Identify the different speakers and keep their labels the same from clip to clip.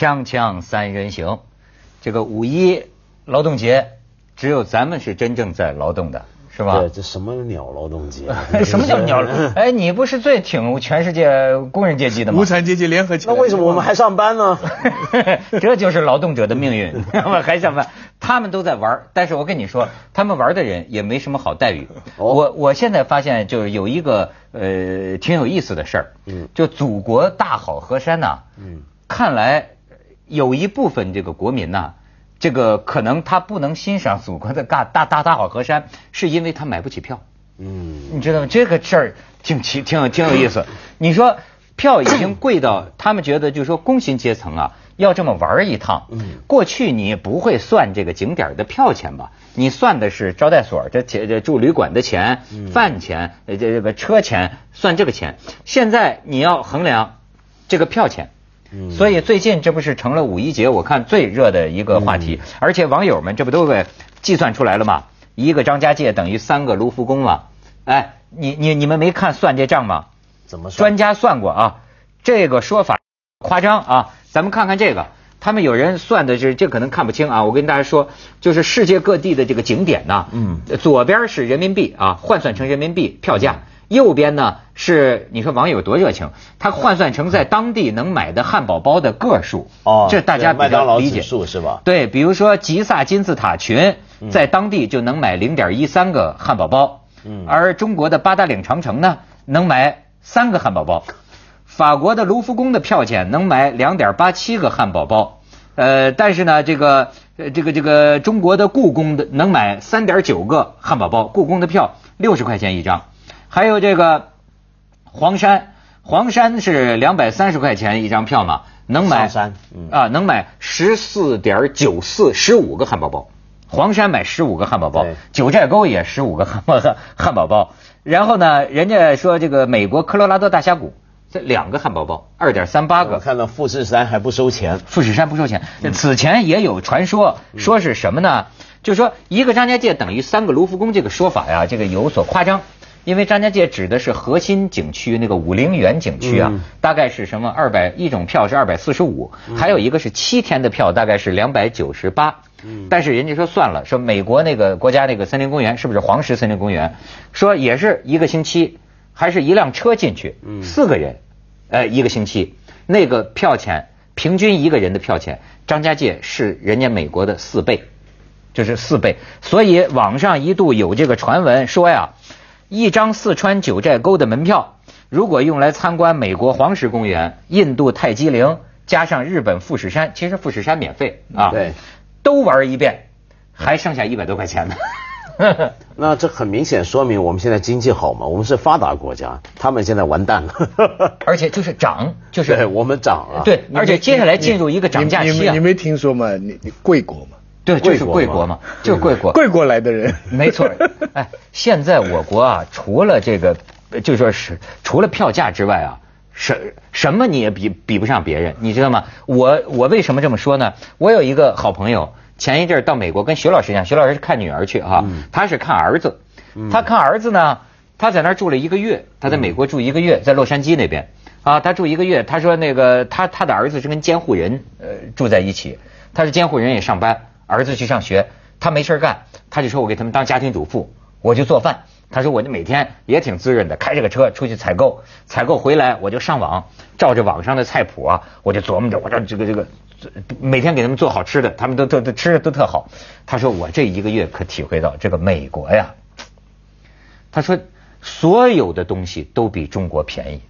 Speaker 1: 锵锵三人行，这个五一劳动节，只有咱们是真正在劳动的，是吧？
Speaker 2: 对，这什么鸟劳动节？
Speaker 1: 什么叫鸟？哎，你不是最挺全世界工人阶级的吗？
Speaker 3: 无产阶级联合起来。
Speaker 2: 那为什么我们还上班呢？
Speaker 1: 这就是劳动者的命运，还上班。他们都在玩，但是我跟你说，他们玩的人也没什么好待遇。我我现在发现，就是有一个呃挺有意思的事儿，嗯，就祖国大好河山呐，嗯，看来有一部分这个国民呐，这个可能他不能欣赏祖国的大大大大好河山，是因为他买不起票，嗯，你知道吗？这个事儿挺奇挺有挺有意思。你说票已经贵到他们觉得，就是说工薪阶层啊。要这么玩一趟，嗯过去你不会算这个景点的票钱吧？你算的是招待所这这住旅馆的钱、饭钱、这这个车钱，算这个钱。现在你要衡量这个票钱，所以最近这不是成了五一节我看最热的一个话题，而且网友们这不都给计算出来了吗？一个张家界等于三个卢浮宫嘛？哎，你你你们没看算这账吗？
Speaker 2: 怎么算？
Speaker 1: 专家算过啊，这个说法夸张啊。咱们看看这个，他们有人算的是，这可能看不清啊。我跟大家说，就是世界各地的这个景点呢，嗯，左边是人民币啊，换算成人民币票价，右边呢是你说网友多热情，他换算成在当地能买的汉堡包的个数，哦，这大家比较理解。
Speaker 2: 数是吧？
Speaker 1: 对，比如说吉萨金字塔群在当地就能买零点一三个汉堡包，嗯，而中国的八达岭长城呢，能买三个汉堡包。法国的卢浮宫的票钱能买两点八七个汉堡包，呃，但是呢，这个呃，这个这个中国的故宫的能买三点九个汉堡包，故宫的票六十块钱一张，还有这个黄山，黄山是两百三十块钱一张票嘛，能买
Speaker 2: 山
Speaker 1: 啊，能买十四点九四十五个汉堡包，黄山买十五个汉堡包，九寨沟也十五个汉堡 汉堡包，然后呢，人家说这个美国科罗拉多大峡谷。这两个汉堡包，二点三八个。
Speaker 2: 我看到富士山还不收钱，
Speaker 1: 富士山不收钱。此前也有传说，说是什么呢？就说一个张家界等于三个卢浮宫这个说法呀，这个有所夸张。因为张家界指的是核心景区那个武陵源景区啊，大概是什么二百一种票是二百四十五，还有一个是七天的票大概是两百九十八。但是人家说算了，说美国那个国家那个森林公园是不是黄石森林公园？说也是一个星期。还是一辆车进去，四个人，呃，一个星期，那个票钱平均一个人的票钱，张家界是人家美国的四倍，就是四倍。所以网上一度有这个传闻说呀，一张四川九寨沟的门票，如果用来参观美国黄石公园、印度泰姬陵，加上日本富士山，其实富士山免费啊，
Speaker 2: 对，
Speaker 1: 都玩一遍，还剩下一百多块钱呢。
Speaker 2: 那这很明显说明我们现在经济好嘛？我们是发达国家，他们现在完蛋了。
Speaker 1: 而且就是涨，就是
Speaker 2: 我们涨了。
Speaker 1: 对，而且接下来进入一个涨价期
Speaker 3: 啊！你没听说吗？你你贵国嘛？
Speaker 1: 对，就是贵国嘛，就是贵国。
Speaker 3: 贵国来的人，
Speaker 1: 没错。哎，现在我国啊，除了这个，就说是除了票价之外啊，什什么你也比比不上别人，你知道吗？我我为什么这么说呢？我有一个好朋友。前一阵到美国跟徐老师一样，徐老师是看女儿去哈，他是看儿子，他看儿子呢，他在那儿住了一个月，他在美国住一个月，在洛杉矶那边啊，他住一个月，他说那个他他的儿子是跟监护人呃住在一起，他是监护人也上班，儿子去上学，他没事干，他就说我给他们当家庭主妇，我就做饭，他说我就每天也挺滋润的，开着个车出去采购，采购回来我就上网，照着网上的菜谱啊，我就琢磨着我这这个这个。每天给他们做好吃的，他们都都都吃的都特好。他说我这一个月可体会到这个美国呀，他说所有的东西都比中国便宜，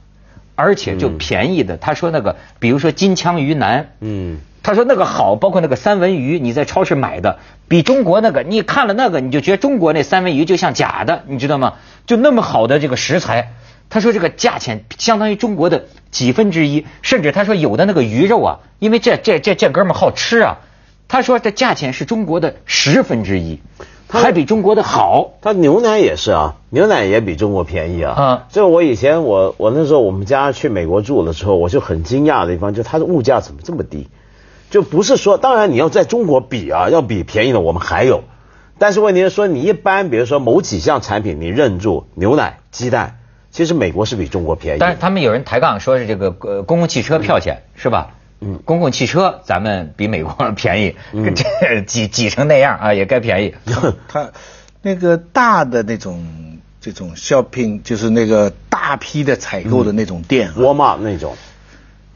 Speaker 1: 而且就便宜的。他说那个，比如说金枪鱼腩，嗯，他说那个好，包括那个三文鱼，你在超市买的，比中国那个，你看了那个你就觉得中国那三文鱼就像假的，你知道吗？就那么好的这个食材。他说这个价钱相当于中国的几分之一，甚至他说有的那个鱼肉啊，因为这这这这哥们好吃啊，他说这价钱是中国的十分之一，还比中国的好。
Speaker 2: 他牛奶也是啊，牛奶也比中国便宜啊。啊，这我以前我我那时候我们家去美国住的时候，我就很惊讶的地方，就它的物价怎么这么低？就不是说，当然你要在中国比啊，要比便宜的我们还有，但是问题是说你一般比如说某几项产品你认住牛奶、鸡蛋。其实美国是比中国便宜，
Speaker 1: 但是他们有人抬杠说是这个呃公共汽车票钱是吧？嗯，公共汽车咱们比美国便宜，这挤挤成那样啊，也该便宜。
Speaker 3: 他那个大的那种这种 shopping，就是那个大批的采购的那种店，
Speaker 2: 沃尔玛那种。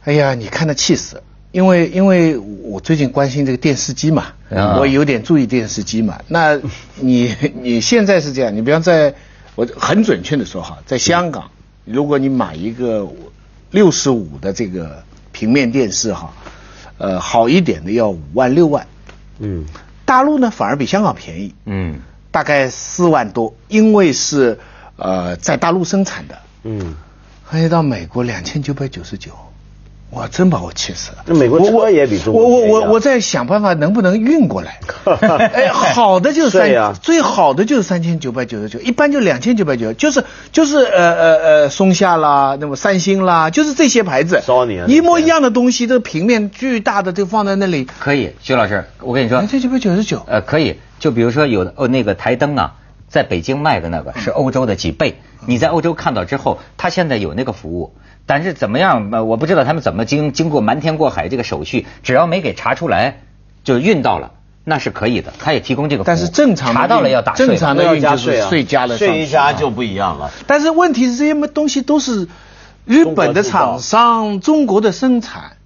Speaker 3: 哎呀，你看他气死！因为因为我最近关心这个电视机嘛，我有点注意电视机嘛。那你你现在是这样，你比方在，我很准确的说哈，在香港，如果你买一个六十五的这个平面电视哈，呃，好一点的要五万六万，嗯，大陆呢反而比香港便宜，嗯，大概四万多，因为是呃在大陆生产的，嗯，还有到美国两千九百九十九。哇，真把我气死了！
Speaker 2: 那美国车也比中
Speaker 3: 国我我我我在想办法能不能运过来。哎，好的就是三，最好的就是三千九百九十九，一般就两千九百九，就是就是呃呃呃松下啦，那么三星啦，就是这些牌子，一模一样的东西，这个平面巨大的就放在那里。
Speaker 1: 可以，徐老师，我跟你说，
Speaker 3: 两千九百九十九。
Speaker 1: 呃，可以，就比如说有的哦，那个台灯啊，在北京卖的那个是欧洲的几倍，你在欧洲看到之后，他现在有那个服务。但是怎么样？呃，我不知道他们怎么经经过瞒天过海这个手续，只要没给查出来，就运到了，那是可以的。他也提供这个服务。
Speaker 3: 但是正常
Speaker 1: 查到了要打税，
Speaker 3: 正常的运就是税加了
Speaker 2: 税一加就不一样了。
Speaker 3: 但是问题是这些东西都是日本的厂商，中国的生产，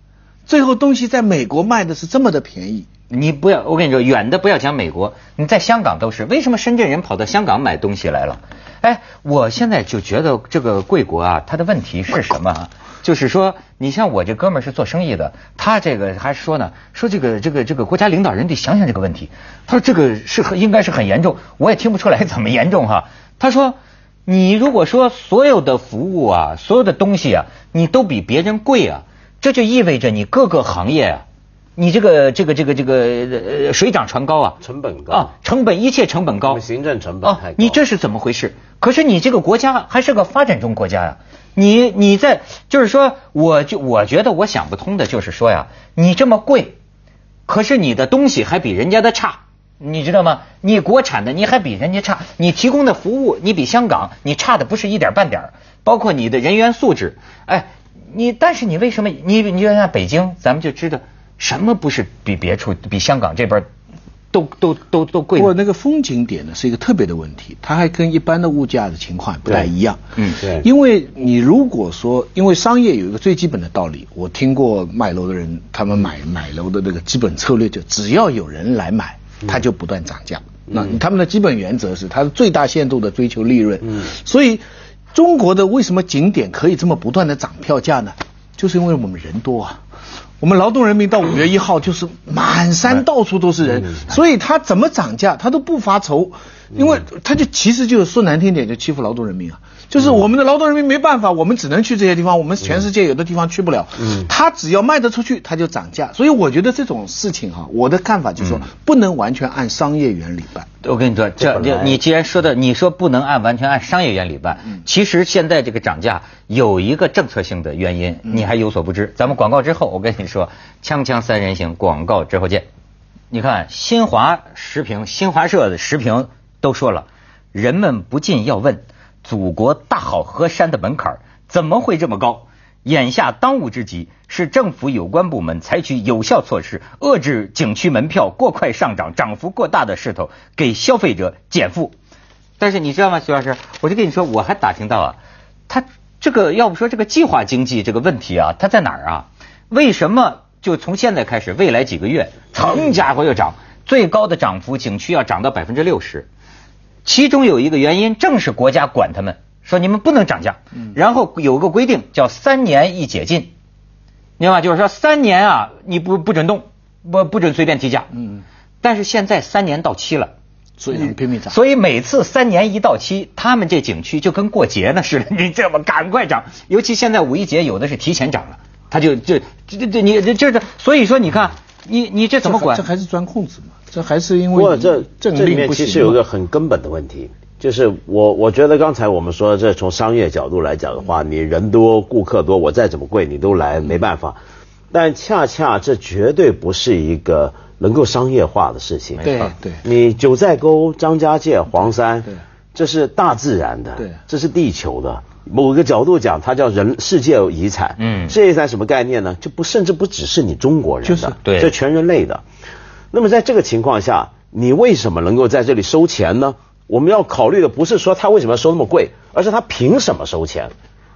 Speaker 3: 最后东西在美国卖的是这么的便宜。
Speaker 1: 你不要，我跟你说，远的不要讲美国，你在香港都是。为什么深圳人跑到香港买东西来了？哎，我现在就觉得这个贵国啊，它的问题是什么？就是说，你像我这哥们儿是做生意的，他这个还说呢，说这个这个这个国家领导人得想想这个问题。他说这个是很应该是很严重，我也听不出来怎么严重哈。他说，你如果说所有的服务啊，所有的东西啊，你都比别人贵啊，这就意味着你各个行业啊。你这个这个这个这个呃水涨船高啊，
Speaker 2: 成本高啊，
Speaker 1: 成本一切成本高，
Speaker 2: 行政成本太高。
Speaker 1: 你这是怎么回事？可是你这个国家还是个发展中国家呀，你你在就是说，我就我觉得我想不通的就是说呀，你这么贵，可是你的东西还比人家的差，你知道吗？你国产的你还比人家差，你提供的服务你比香港你差的不是一点半点儿包括你的人员素质，哎，你但是你为什么你你就像北京，咱们就知道。什么不是比别处、比香港这边都都都都贵？
Speaker 3: 不过那个风景点呢是一个特别的问题，它还跟一般的物价的情况不太一样。嗯，对。因为你如果说，因为商业有一个最基本的道理，我听过卖楼的人，他们买买楼的那个基本策略就只要有人来买，它就不断涨价。那他们的基本原则是，它是最大限度的追求利润。嗯。所以中国的为什么景点可以这么不断的涨票价呢？就是因为我们人多啊。我们劳动人民到五月一号就是满山到处都是人，所以他怎么涨价他都不发愁，因为他就其实就是说难听点就欺负劳动人民啊。就是我们的劳动人民没办法，我们只能去这些地方，我们全世界有的地方去不了。嗯，他只要卖得出去，他就涨价。所以我觉得这种事情哈，我的看法就是说，不能完全按商业原理办。
Speaker 1: 我跟你说，这这你既然说的，你说不能按完全按商业原理办，其实现在这个涨价有一个政策性的原因，你还有所不知。咱们广告之后，我跟你说，锵锵三人行，广告之后见。你看新华时评、新华社的时评都说了，人们不禁要问。祖国大好河山的门槛怎么会这么高？眼下当务之急是政府有关部门采取有效措施，遏制景区门票过快上涨、涨幅过大的势头，给消费者减负。但是你知道吗，徐老师？我就跟你说，我还打听到啊，他这个要不说这个计划经济这个问题啊，它在哪儿啊？为什么就从现在开始，未来几个月，成家伙要涨，最高的涨幅景区要涨到百分之六十？其中有一个原因，正是国家管他们，说你们不能涨价，然后有个规定叫三年一解禁，明白吗？就是说三年啊，你不不准动，不不准随便提价。嗯。但是现在三年到期了，
Speaker 3: 所以拼命涨。
Speaker 1: 所以每次三年一到期，他们这景区就跟过节呢似的，你这么赶快涨。尤其现在五一节有的是提前涨了，他就就这这你这这，所以说你看，你你这怎么管？
Speaker 3: 这还是钻空子嘛。这还是因为，不过
Speaker 2: 这这里面其实有一个很根本的问题，就是我我觉得刚才我们说这从商业角度来讲的话，你人多顾客多，我再怎么贵你都来没办法，但恰恰这绝对不是一个能够商业化的事情。
Speaker 3: 对对，
Speaker 2: 你九寨沟、张家界、黄山，这是大自然的，这是地球的。某个角度讲，它叫人世界遗产。嗯，世界遗产什么概念呢？就不甚至不只是你中国人的，
Speaker 1: 对，
Speaker 2: 这全人类的。那么在这个情况下，你为什么能够在这里收钱呢？我们要考虑的不是说他为什么要收那么贵，而是他凭什么收钱？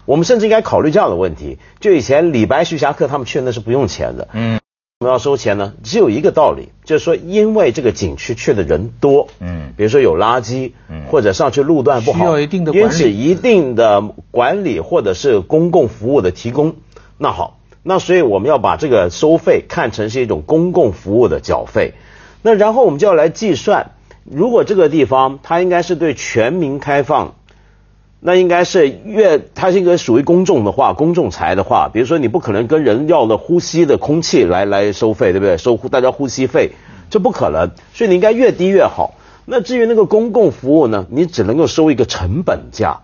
Speaker 2: 我们甚至应该考虑这样的问题：就以前李白、徐霞客他们去那是不用钱的。嗯。我们要收钱呢，只有一个道理，就是说，因为这个景区去的人多，嗯，比如说有垃圾，嗯，或者上去路段不好，需
Speaker 3: 要一定的
Speaker 2: 因此一定的管理或者是公共服务的提供。那好，那所以我们要把这个收费看成是一种公共服务的缴费。那然后我们就要来计算，如果这个地方它应该是对全民开放。那应该是越它是一个属于公众的话，公众财的话，比如说你不可能跟人要的呼吸的空气来来收费，对不对？收大家呼吸费，这不可能，所以你应该越低越好。那至于那个公共服务呢，你只能够收一个成本价。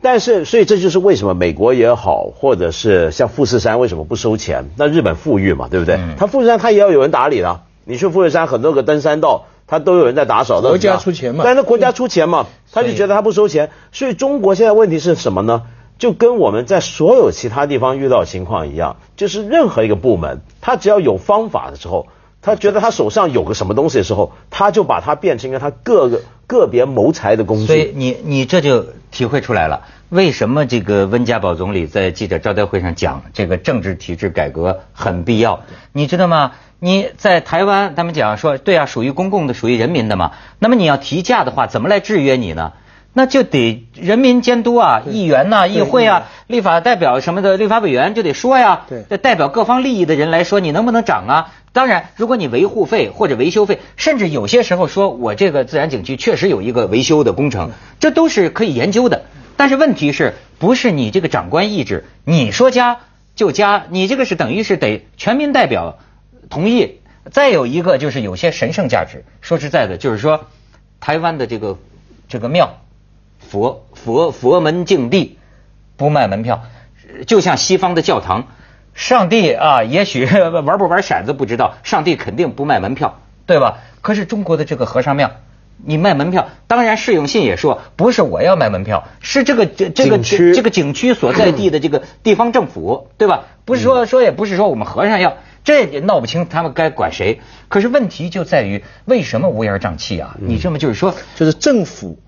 Speaker 2: 但是，所以这就是为什么美国也好，或者是像富士山为什么不收钱？那日本富裕嘛，对不对？它富士山它也要有人打理的。你去富士山很多个登山道。他都有人在打扫的，
Speaker 3: 国家出钱嘛？
Speaker 2: 但是国家出钱嘛，他就觉得他不收钱。所以中国现在问题是什么呢？就跟我们在所有其他地方遇到情况一样，就是任何一个部门，他只要有方法的时候，他觉得他手上有个什么东西的时候，他就把它变成一个他各个个别谋财的工具。
Speaker 1: 所以你你这就体会出来了，为什么这个温家宝总理在记者招待会上讲这个政治体制改革很必要？你知道吗？你在台湾，他们讲说，对啊，属于公共的，属于人民的嘛。那么你要提价的话，怎么来制约你呢？那就得人民监督啊，议员呐，议会啊，立法代表什么的，立法委员就得说呀。
Speaker 3: 对，
Speaker 1: 代表各方利益的人来说，你能不能涨啊？当然，如果你维护费或者维修费，甚至有些时候说我这个自然景区确实有一个维修的工程，这都是可以研究的。但是问题是不是你这个长官意志，你说加就加，你这个是等于是得全民代表。同意，再有一个就是有些神圣价值。说实在的，就是说，台湾的这个这个庙，佛佛佛门净地不卖门票，就像西方的教堂，上帝啊，也许 玩不玩骰子不知道，上帝肯定不卖门票，对吧？可是中国的这个和尚庙，你卖门票，当然释永信也说，不是我要卖门票，是这个这这个这个景区所在地的这个地方政府，对吧？不是说说也不是说我们和尚要。这也闹不清他们该管谁，可是问题就在于为什么乌烟瘴气啊？你这么就是说，
Speaker 3: 就是政府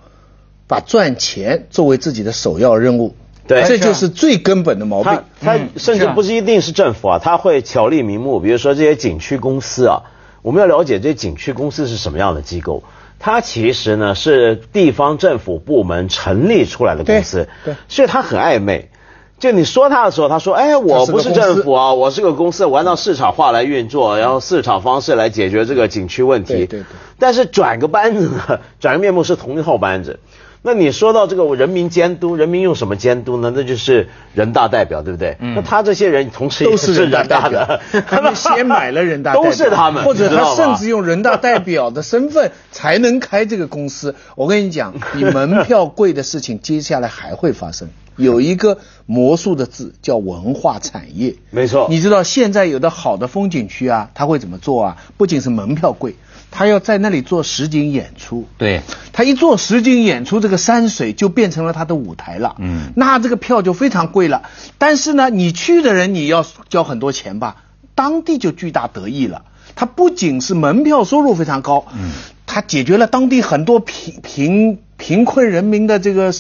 Speaker 3: 把赚钱作为自己的首要任务，
Speaker 2: 对，
Speaker 3: 这就是最根本的毛病。
Speaker 2: 他甚至不是一定是政府啊，他会巧立名目，比如说这些景区公司啊，我们要了解这些景区公司是什么样的机构，它其实呢是地方政府部门成立出来的公司，
Speaker 3: 对，
Speaker 2: 所以它很暧昧。就你说他的时候，他说：“哎，我不是政府啊，我是个公司，我按照市场化来运作，然后市场方式来解决这个景区问题。”
Speaker 3: 对对对。
Speaker 2: 但是转个班子呢，转个面目是同一套班子。那你说到这个人民监督，人民用什么监督呢？那就是人大代表，对不对？嗯。那他这些人同时
Speaker 3: 都是人大代表，他们先买了人大代表，
Speaker 2: 都是他们，
Speaker 3: 或者他甚至用人大代表的身份才能开这个公司。我跟你讲，你门票贵的事情，接下来还会发生。有一个魔术的字叫文化产业，
Speaker 2: 没错。
Speaker 3: 你知道现在有的好的风景区啊，他会怎么做啊？不仅是门票贵，他要在那里做实景演出。
Speaker 1: 对，
Speaker 3: 他一做实景演出，这个山水就变成了他的舞台了。嗯，那这个票就非常贵了。但是呢，你去的人你要交很多钱吧？当地就巨大得益了。他不仅是门票收入非常高，嗯，他解决了当地很多贫贫贫困人民的这个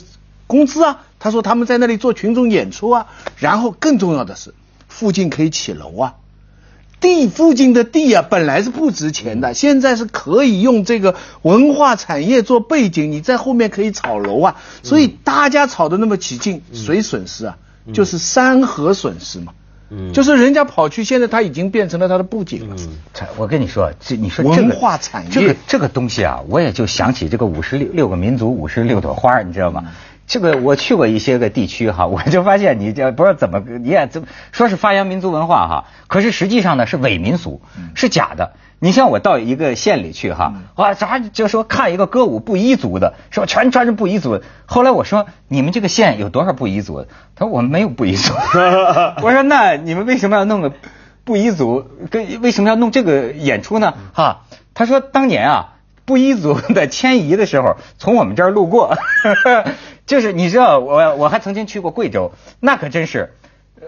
Speaker 3: 工资啊。他说他们在那里做群众演出啊，然后更重要的是，附近可以起楼啊，地附近的地啊本来是不值钱的，现在是可以用这个文化产业做背景，你在后面可以炒楼啊，所以大家炒的那么起劲，谁损失啊？就是山河损失嘛，嗯，就是人家跑去，现在他已经变成了他的布景了。
Speaker 1: 嗯，我跟你说，这你说
Speaker 3: 文化产业
Speaker 1: 这个这个东西啊，我也就想起这个五十六六个民族五十六朵花，你知道吗？这个我去过一些个地区哈，我就发现你这不知道怎么你也怎么说是发扬民族文化哈，可是实际上呢是伪民俗，是假的。你像我到一个县里去哈，啊啥就说看一个歌舞布依族的，说全穿着布依族。后来我说你们这个县有多少布依族？他说我们没有布依族。我说那你们为什么要弄个布依族？跟为什么要弄这个演出呢？哈，他说当年啊。布依族的迁移的时候，从我们这儿路过，就是你知道，我我还曾经去过贵州，那可真是。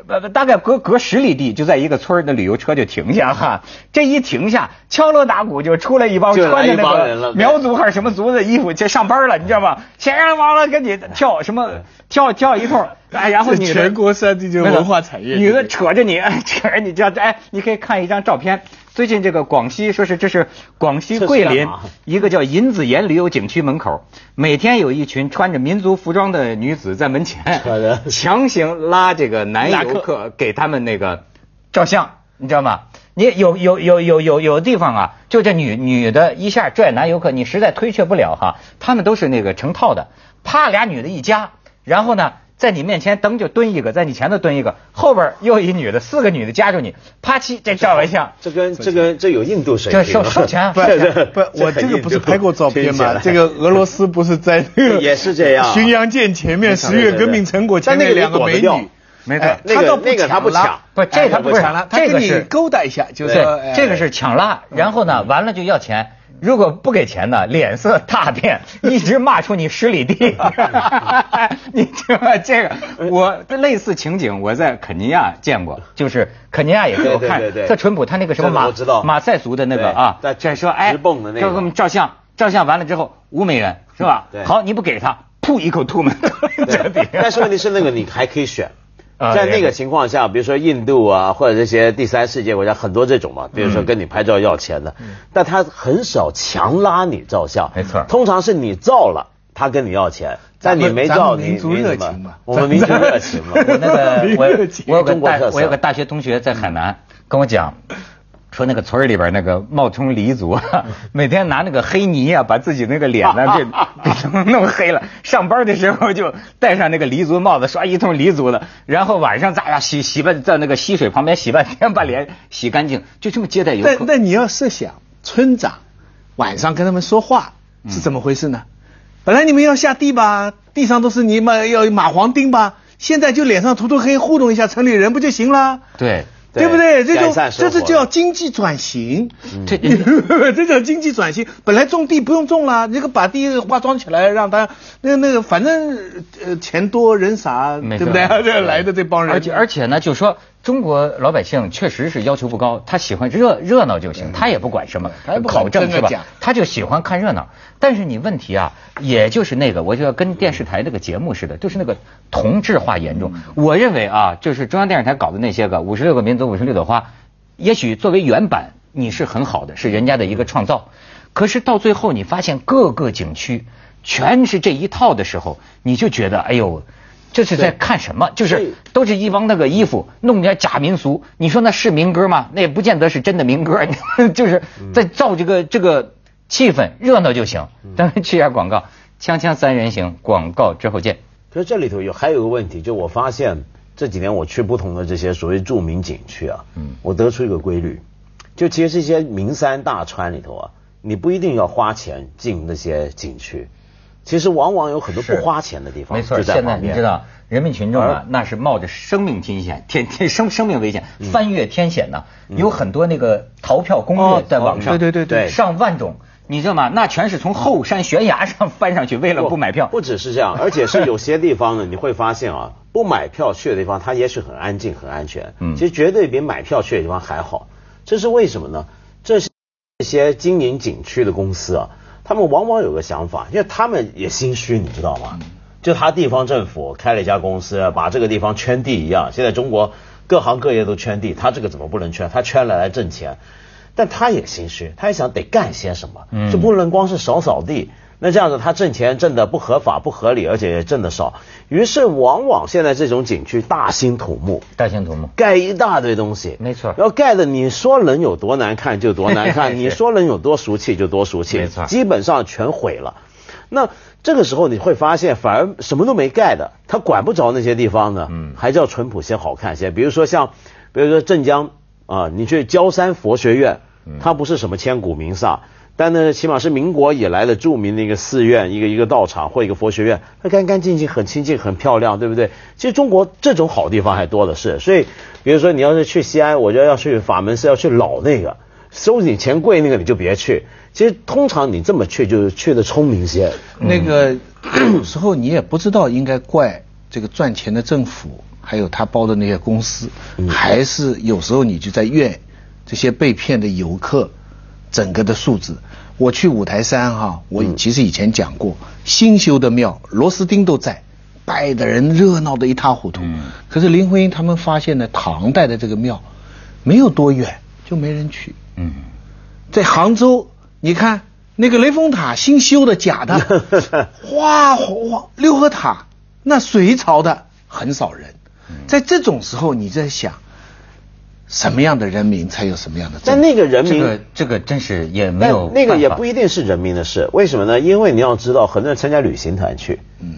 Speaker 1: 呃，大概隔隔十里地，就在一个村的旅游车就停下哈，这一停下，敲锣打鼓就出来一帮穿的那个苗族还是什么族的衣服，就上班了，你知道吗？先生完了，跟你跳什么跳跳一通，哎，然后女的
Speaker 3: 全国三地就文化产业，
Speaker 1: 女的扯着你，扯着你，这样哎，你可以看一张照片。最近这个广西说是这是广西桂林一个叫银子岩旅游景区门口，每天有一群穿着民族服装的女子在门前强行拉这个男游客给他们那个照相，你知道吗？你有有有有有有地方啊，就这女女的一下拽男游客，你实在推却不了哈，他们都是那个成套的，啪俩女的一夹，然后呢？在你面前蹬就蹲一个，在你前头蹲一个，后边又一女的，四个女的夹住你，啪叽，这照完相。
Speaker 2: 这跟这跟这有印度水
Speaker 1: 平。这收收钱，
Speaker 3: 不不，我这个不是拍过照片吗？这个俄罗斯不是在那个
Speaker 2: 也是这样，
Speaker 3: 巡洋舰前面，十月革命成果前面两个美女，
Speaker 1: 没错，
Speaker 2: 他倒那个他不抢，
Speaker 1: 不这他不
Speaker 3: 抢了，
Speaker 1: 这个是
Speaker 3: 勾搭一下，就是
Speaker 1: 这个是抢拉，然后呢，完了就要钱。如果不给钱呢，脸色大变，一直骂出你十里地。你听这个，我类似情景我在肯尼亚见过，就是肯尼亚也给我看，特淳朴，他那个什么马马赛族的那个啊，这说哎，给我们照相，照相完了之后五美元是吧？好，你不给他，噗一口吐门。
Speaker 2: 但是问题是那个你还可以选。在那个情况下，比如说印度啊，或者这些第三世界国家，很多这种嘛，比如说跟你拍照要钱的，但他很少强拉你照相，
Speaker 1: 没错，
Speaker 2: 通常是你照了，他跟你要钱，但你没照，你
Speaker 3: 民族热情嘛，
Speaker 2: 我们民族热情嘛，
Speaker 1: 我那个我 我有个大我有个大学同学在海南跟我讲。说那个村里边那个冒充黎族，每天拿那个黑泥啊，把自己那个脸呢 给给弄黑了。上班的时候就戴上那个黎族帽子，刷一通黎族的。然后晚上咋呀洗洗半在那个溪水旁边洗半天，把脸洗干净，就这么接待游客。
Speaker 3: 那那你要设想，村长晚上跟他们说话是怎么回事呢？本来你们要下地吧，地上都是泥嘛，要蚂蟥钉吧，现在就脸上涂涂黑，糊弄一下城里人不就行了？
Speaker 1: 对。
Speaker 3: 对不对？这种这是叫经济转型，这 这叫经济转型。本来种地不用种了，这个把地化妆起来，让他那那个反正呃钱多人傻，对不对？这来的这帮人，
Speaker 1: 而且而且呢，就说。中国老百姓确实是要求不高，他喜欢热热闹就行，他也不管什么考证是吧？他就喜欢看热闹。但是你问题啊，也就是那个，我就要跟电视台那个节目似的，就是那个同质化严重。我认为啊，就是中央电视台搞的那些个五十六个民族五十六朵花，也许作为原版你是很好的，是人家的一个创造。可是到最后你发现各个景区全是这一套的时候，你就觉得哎呦。这是在看什么？就是都是一帮那个衣服，弄点假民俗。你说那是民歌吗？那也不见得是真的民歌，就是在造这个这个气氛，热闹就行。咱们去下广告，锵锵三人行，广告之后见。
Speaker 2: 可是这里头有还有个问题，就我发现这几年我去不同的这些所谓著名景区啊，嗯，我得出一个规律，就其实这些名山大川里头啊，你不一定要花钱进那些景区。其实往往有很多不花钱的地方，
Speaker 1: 没错。现在你知道，人民群众啊，那是冒着生命天险、天天生生命危险，翻越天险呢。有很多那个逃票攻略在网上，
Speaker 3: 对对对对，
Speaker 1: 上万种，你知道吗？那全是从后山悬崖上翻上去，为了不买票。
Speaker 2: 不只是这样，而且是有些地方呢，你会发现啊，不买票去的地方，它也许很安静、很安全。嗯，其实绝对比买票去的地方还好。这是为什么呢？这是这些经营景区的公司啊。他们往往有个想法，因为他们也心虚，你知道吗？就他地方政府开了一家公司，把这个地方圈地一样。现在中国各行各业都圈地，他这个怎么不能圈？他圈了来挣钱，但他也心虚，他也想得干些什么，就不能光是扫扫地。那这样子，他挣钱挣的不合法、不合理，而且也挣的少。于是，往往现在这种景区大兴土木，
Speaker 1: 大兴土木
Speaker 2: 盖一大堆东西，
Speaker 1: 没错。
Speaker 2: 要盖的，你说能有多难看就多难看，你说能有多俗气就多俗气，
Speaker 1: 没错。
Speaker 2: 基本上全毁了。那这个时候你会发现，反而什么都没盖的，他管不着那些地方呢，嗯，还叫淳朴些、好看些。比如说像，比如说镇江啊，你去焦山佛学院，它不是什么千古名刹。但呢，起码是民国以来的著名的一个寺院，一个一个道场或一个佛学院，它干干净净、很清净、很漂亮，对不对？其实中国这种好地方还多的是。所以，比如说你要是去西安，我觉得要去法门寺，要去老那个，收你钱贵那个你就别去。其实通常你这么去，就是去的聪明些。
Speaker 3: 那个有时候你也不知道应该怪这个赚钱的政府，还有他包的那些公司，还是有时候你就在怨这些被骗的游客。整个的数字，我去五台山哈，我其实以前讲过，新修的庙，螺丝钉都在，拜的人热闹的一塌糊涂。可是林徽因他们发现呢，唐代的这个庙，没有多远，就没人去。嗯，在杭州，你看那个雷峰塔新修的假的，哗哗，六合塔那隋朝的很少人。在这种时候，你在想。什么样的人民才有什么样的？
Speaker 2: 但那个人民，
Speaker 1: 这个这个真是也没有。
Speaker 2: 那个也不一定是人民的事，为什么呢？因为你要知道，很多人参加旅行团去，嗯，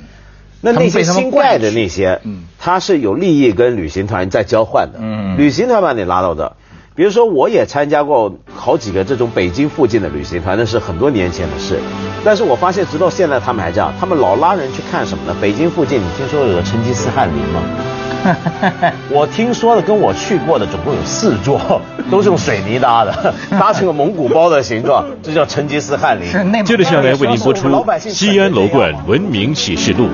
Speaker 2: 那那些新怪的那些，嗯，他是有利益跟旅行团在交换的，嗯，旅行团把你拉到这，比如说我也参加过好几个这种北京附近的旅行团，那是很多年前的事，但是我发现直到现在他们还这样，他们老拉人去看什么呢？北京附近，你听说有个成吉思汗陵吗？我听说的，跟我去过的总共有四座，都是用水泥搭的，搭成个蒙古包的形状，这叫成吉思汗陵。
Speaker 4: 接着下来为您播出《西安楼观文明启示录》。